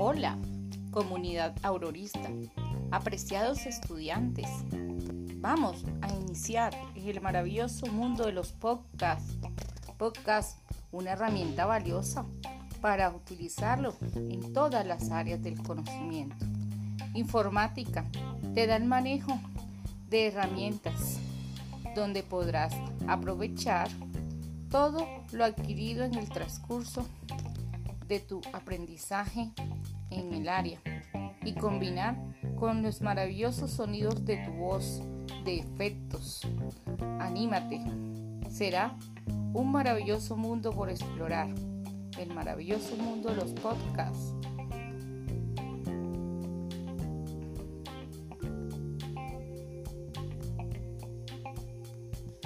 Hola, comunidad aurorista, apreciados estudiantes. Vamos a iniciar el maravilloso mundo de los podcasts. Podcast, una herramienta valiosa para utilizarlo en todas las áreas del conocimiento. Informática, te da el manejo de herramientas donde podrás aprovechar todo lo adquirido en el transcurso de tu aprendizaje en el área y combinar con los maravillosos sonidos de tu voz, de efectos. Anímate, será un maravilloso mundo por explorar, el maravilloso mundo de los podcasts.